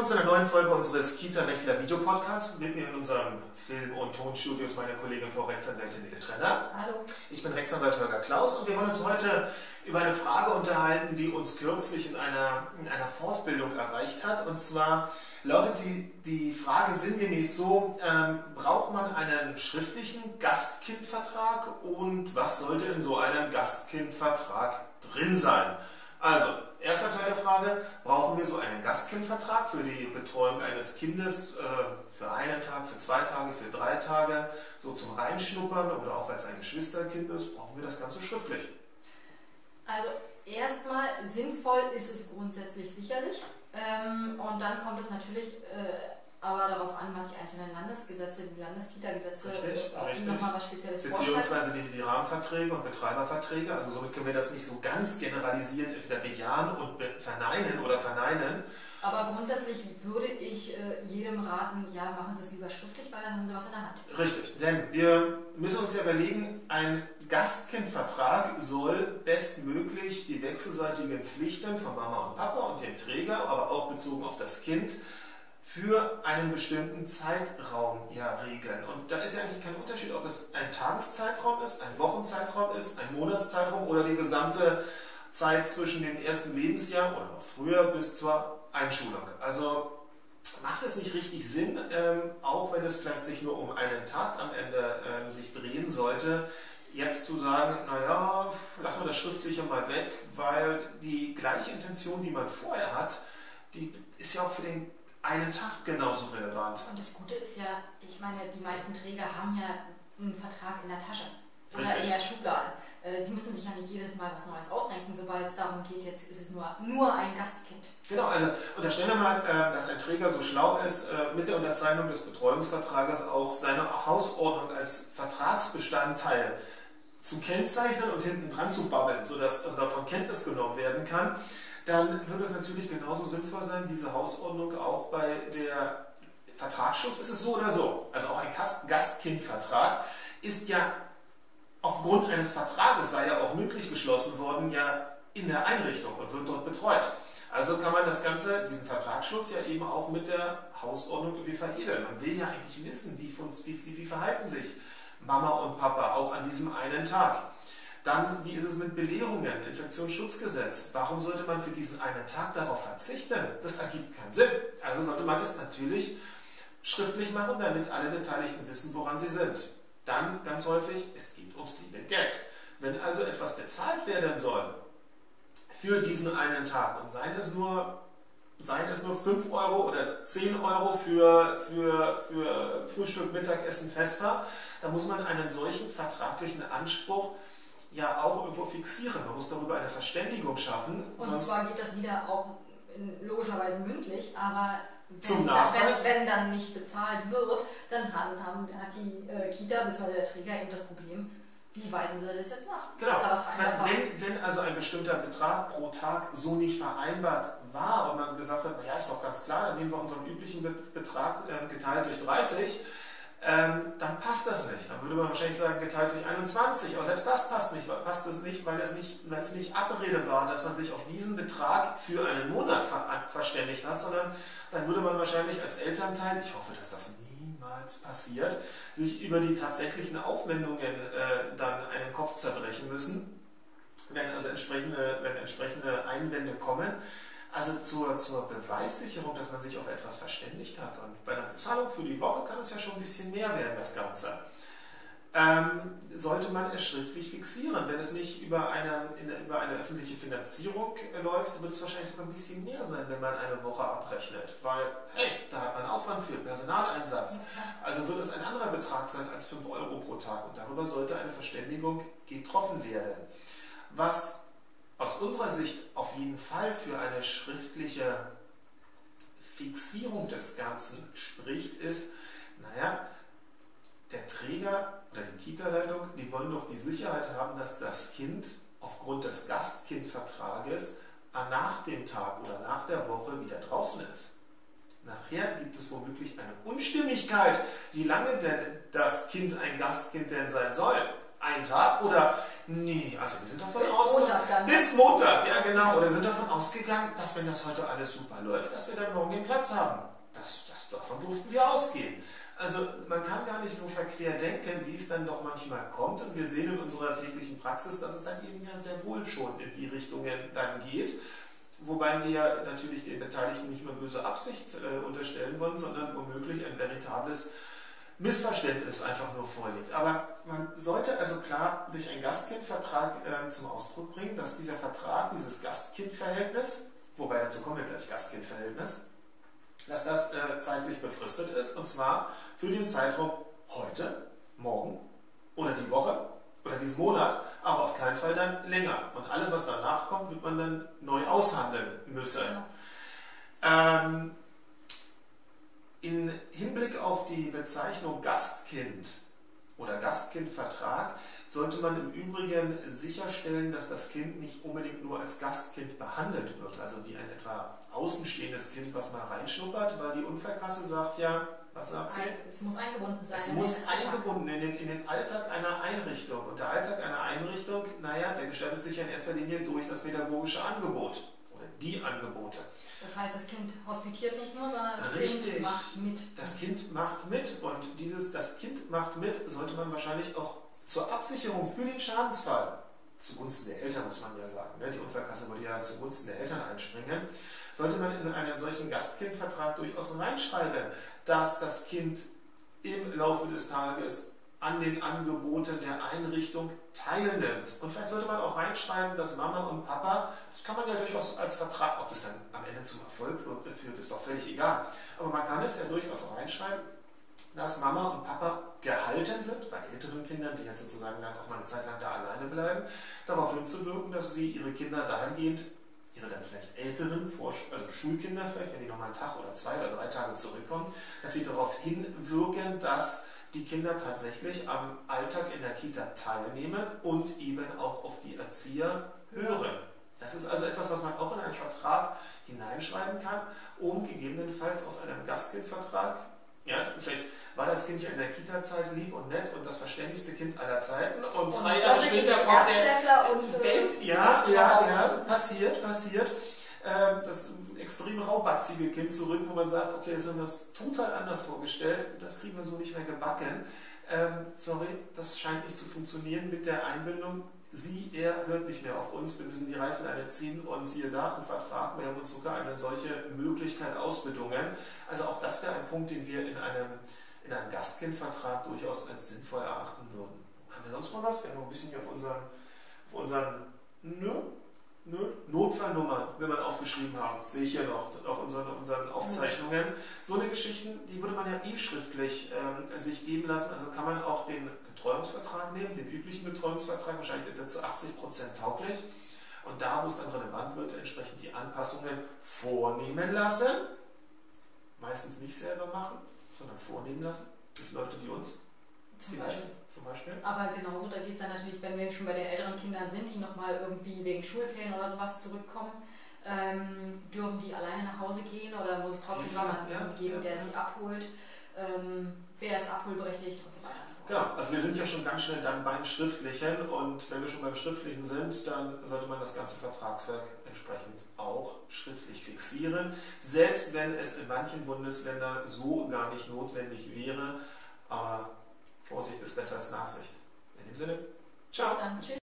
willkommen zu einer neuen Folge unseres Kita-Rechtler Videopodcasts. Mit mir in unserem Film- und Tonstudio ist meine Kollegin Frau Rechtsanwältin Nele Trenner. Hallo. Ich bin Rechtsanwalt Holger Klaus und wir wollen uns heute über eine Frage unterhalten, die uns kürzlich in einer, in einer Fortbildung erreicht hat. Und zwar lautet die, die Frage sinngemäß so, ähm, braucht man einen schriftlichen Gastkindvertrag und was sollte in so einem Gastkindvertrag drin sein? Also, erster Teil der Frage, brauchen wir so einen Gastkindvertrag für die Betreuung eines Kindes äh, für einen Tag, für zwei Tage, für drei Tage, so zum Reinschnuppern oder auch weil es ein Geschwisterkind ist, brauchen wir das Ganze schriftlich? Also erstmal sinnvoll ist es grundsätzlich sicherlich. Ähm, und dann kommt es natürlich äh, aber darauf an, was die einzelnen Landesgesetze, die Landeskita-Gesetze, nochmal was Spezielles Beziehungsweise die, die, Rahmenverträge und Betreiberverträge. Also somit können wir das nicht so ganz generalisiert entweder bejahen und verneinen oder verneinen. Aber grundsätzlich würde ich äh, jedem raten, ja, machen Sie es lieber schriftlich, weil dann haben Sie was in der Hand. Richtig, denn wir müssen uns ja überlegen, ein Gastkindvertrag soll bestmöglich die wechselseitigen Pflichten von Mama und Papa und dem Träger, aber auch bezogen auf das Kind, für einen bestimmten Zeitraum ja regeln. Und da ist ja eigentlich kein Unterschied, ob es ein Tageszeitraum ist, ein Wochenzeitraum ist, ein Monatszeitraum oder die gesamte Zeit zwischen dem ersten Lebensjahr oder noch früher bis zur Einschulung. Also macht es nicht richtig Sinn, ähm, auch wenn es vielleicht sich nur um einen Tag am Ende ähm, sich drehen sollte, jetzt zu sagen, naja, lassen wir das Schriftliche mal weg, weil die gleiche Intention, die man vorher hat, die ist ja auch für den einen Tag genauso relevant. Und das Gute ist ja, ich meine, die meisten Träger haben ja einen Vertrag in der Tasche oder Richtig. in der Schublade. Äh, sie müssen sich ja nicht jedes Mal was Neues ausdenken, sobald es darum geht, jetzt ist es nur, nur ein Gastkind. Genau, also unterstellen wir mal, äh, dass ein Träger so schlau ist, äh, mit der Unterzeichnung des Betreuungsvertrages auch seine Hausordnung als Vertragsbestandteil zu kennzeichnen und hinten dran zu babbeln, sodass also davon Kenntnis genommen werden kann dann wird es natürlich genauso sinnvoll sein, diese Hausordnung auch bei der Vertragsschluss ist es so oder so. Also auch ein Gastkindvertrag ist ja aufgrund eines Vertrages, sei ja auch mündlich geschlossen worden, ja in der Einrichtung und wird dort betreut. Also kann man das Ganze, diesen Vertragsschluss ja eben auch mit der Hausordnung irgendwie veredeln. Man will ja eigentlich wissen, wie, wie, wie verhalten sich Mama und Papa auch an diesem einen Tag. Dann, wie ist es mit Belehrungen, Infektionsschutzgesetz? Warum sollte man für diesen einen Tag darauf verzichten? Das ergibt keinen Sinn. Also sollte man es natürlich schriftlich machen, damit alle Beteiligten wissen, woran sie sind. Dann ganz häufig, es geht ums liebe Geld. Wenn also etwas bezahlt werden soll für diesen einen Tag und seien es nur, seien es nur 5 Euro oder 10 Euro für, für, für Frühstück, Mittagessen, Vesper, dann muss man einen solchen vertraglichen Anspruch ja auch irgendwo fixieren. Man muss darüber eine Verständigung schaffen. Und zwar geht das wieder auch in, logischerweise mündlich, aber wenn, wenn, wenn, dann nicht bezahlt wird, dann haben, haben, hat die äh, Kita bzw. der Träger eben das Problem, wie weisen sie das jetzt nach? Genau. Wenn, wenn, also ein bestimmter Betrag pro Tag so nicht vereinbart war und man gesagt hat, naja, ist doch ganz klar, dann nehmen wir unseren üblichen Betrag äh, geteilt durch 30, ähm, dann passt das nicht. Dann würde man wahrscheinlich sagen, geteilt durch 21. Aber selbst das passt nicht, passt das nicht, weil es nicht, weil es nicht Abrede war, dass man sich auf diesen Betrag für einen Monat ver verständigt hat, sondern dann würde man wahrscheinlich als Elternteil, ich hoffe, dass das niemals passiert, sich über die tatsächlichen Aufwendungen äh, dann einen Kopf zerbrechen müssen, wenn also entsprechende, wenn entsprechende Einwände kommen. Also zur, zur Beweissicherung, dass man sich auf etwas verständigt hat. Und bei einer Bezahlung für die Woche kann es ja schon ein bisschen mehr werden, das Ganze. Ähm, sollte man es schriftlich fixieren. Wenn es nicht über eine, in, über eine öffentliche Finanzierung läuft, wird es wahrscheinlich sogar ein bisschen mehr sein, wenn man eine Woche abrechnet. Weil, hey, da hat man Aufwand für, Personaleinsatz. Also wird es ein anderer Betrag sein als 5 Euro pro Tag. Und darüber sollte eine Verständigung getroffen werden. Was aus unserer Sicht auf jeden Fall für eine schriftliche Fixierung des Ganzen spricht, ist, naja, der Träger oder die Kita-Leitung, die wollen doch die Sicherheit haben, dass das Kind aufgrund des Gastkindvertrages nach dem Tag oder nach der Woche wieder draußen ist. Nachher gibt es womöglich eine Unstimmigkeit, wie lange denn das Kind ein Gastkind denn sein soll. einen Tag oder nee, also wir sind davon Bis ausgegangen. Montag dann. Bis Montag, ja genau. Oder wir sind davon ausgegangen, dass wenn das heute alles super läuft, dass wir dann morgen den Platz haben. Das, das, davon durften wir ausgehen. Also man kann gar nicht so verquer denken, wie es dann doch manchmal kommt. Und wir sehen in unserer täglichen Praxis, dass es dann eben ja sehr wohl schon in die Richtungen dann geht. Wobei wir natürlich den Beteiligten nicht mehr böse Absicht äh, unterstellen wollen, sondern womöglich ein veritables Missverständnis einfach nur vorliegt. Aber man sollte also klar durch einen Gastkindvertrag äh, zum Ausdruck bringen, dass dieser Vertrag, dieses Gastkindverhältnis, wobei dazu kommen wir gleich Gastkindverhältnis, dass das äh, zeitlich befristet ist und zwar für den Zeitraum heute, morgen oder die Woche oder diesen Monat, aber auf keinen Fall dann länger. Und alles, was danach kommt, wird man dann neu aushandeln müssen. Ja. Ähm, in Hinblick auf die Bezeichnung Gastkind oder Gastkindvertrag sollte man im Übrigen sicherstellen, dass das Kind nicht unbedingt nur als Gastkind behandelt wird, also wie ein etwa außenstehendes Kind, was mal reinschnuppert, weil die Unfallkasse sagt ja, was sagt sie? Es muss eingebunden sein. Es muss eingebunden in den, in den Alltag einer Einrichtung. Und der Alltag einer Einrichtung, naja, der gestaltet sich ja in erster Linie durch das pädagogische Angebot die Angebote. Das heißt, das Kind hospitiert nicht nur, sondern das Richtig. Kind macht mit. Das Kind macht mit und dieses Das Kind macht mit sollte man wahrscheinlich auch zur Absicherung für den Schadensfall, zugunsten der Eltern muss man ja sagen, ne? die Unfallkasse würde ja zugunsten der Eltern einspringen, sollte man in einen solchen Gastkindvertrag durchaus reinschreiben, dass das Kind im Laufe des Tages an den Angeboten der Einrichtung teilnimmt. Und vielleicht sollte man auch reinschreiben, dass Mama und Papa, das kann man ja durchaus als Vertrag, ob das dann am Ende zum Erfolg führt, ist doch völlig egal. Aber man kann es ja durchaus auch reinschreiben, dass Mama und Papa gehalten sind, bei älteren Kindern, die jetzt sozusagen dann auch mal eine Zeit lang da alleine bleiben, darauf hinzuwirken, dass sie ihre Kinder dahingehend, ihre dann vielleicht älteren, also Schulkinder vielleicht, wenn die nochmal einen Tag oder zwei oder drei Tage zurückkommen, dass sie darauf hinwirken, dass die Kinder tatsächlich am Alltag in der Kita teilnehmen und eben auch auf die Erzieher hören. Das ist also etwas, was man auch in einen Vertrag hineinschreiben kann, um gegebenenfalls aus einem Gastkindvertrag, ja, vielleicht war das Kind ja in der Kita-Zeit lieb und nett und das verständigste Kind aller Zeiten und, Und zwei Jahre später kommt der, und, Welt, ja, ja, Genau. ja, passiert, passiert. Ähm, das extrem raubatzige Kind zurück, wo man sagt, okay, das haben wir uns total anders vorgestellt, das kriegen wir so nicht mehr gebacken. Ähm, sorry, das scheint nicht zu funktionieren mit der Einbindung. Sie, er hört nicht mehr auf uns, wir müssen die Reißleine ziehen und siehe da, im Vertrag, wir haben uns sogar eine solche Möglichkeit ausbedungen. Also auch das wäre ein Punkt, den wir in einem, in einem Gastkindvertrag durchaus als sinnvoll erachten würden. Haben wir sonst noch was? Wir haben noch ein bisschen hier auf unseren, auf unseren nö, nö, Notfallnummern, wenn wir aufgeschrieben haben, sehe ich hier noch auf unseren, auf unseren Aufzeichnungen. So eine Geschichten, die würde man ja eh schriftlich ähm, sich geben lassen. Also kann man auch den Betreuungsvertrag nehmen, den üblichen Betreuungsvertrag, wahrscheinlich ist er zu 80% tauglich. Und da, wo es dann relevant wird, entsprechend die Anpassungen vornehmen lassen. Meistens nicht selber machen, sondern vornehmen lassen. Durch Leute wie uns. Zum Beispiel. Zum Beispiel. Aber genauso, da geht es dann natürlich, wenn wir schon bei den älteren Kindern sind, die nochmal irgendwie wegen Schulferien oder sowas zurückkommen, ähm, dürfen die alleine nach Hause gehen oder muss es trotzdem jemanden ja, geben, ja, der ja. sie abholt? Ähm, wer ist abholberechtigt und so weiter und so fort. Genau, also wir sind ja schon ganz schnell dann beim Schriftlichen und wenn wir schon beim Schriftlichen sind, dann sollte man das ganze Vertragswerk entsprechend auch schriftlich fixieren, selbst wenn es in manchen Bundesländern so gar nicht notwendig wäre, aber Vorsicht ist besser als Nachsicht. In dem Sinne, ciao! Bis dann. Tschüss.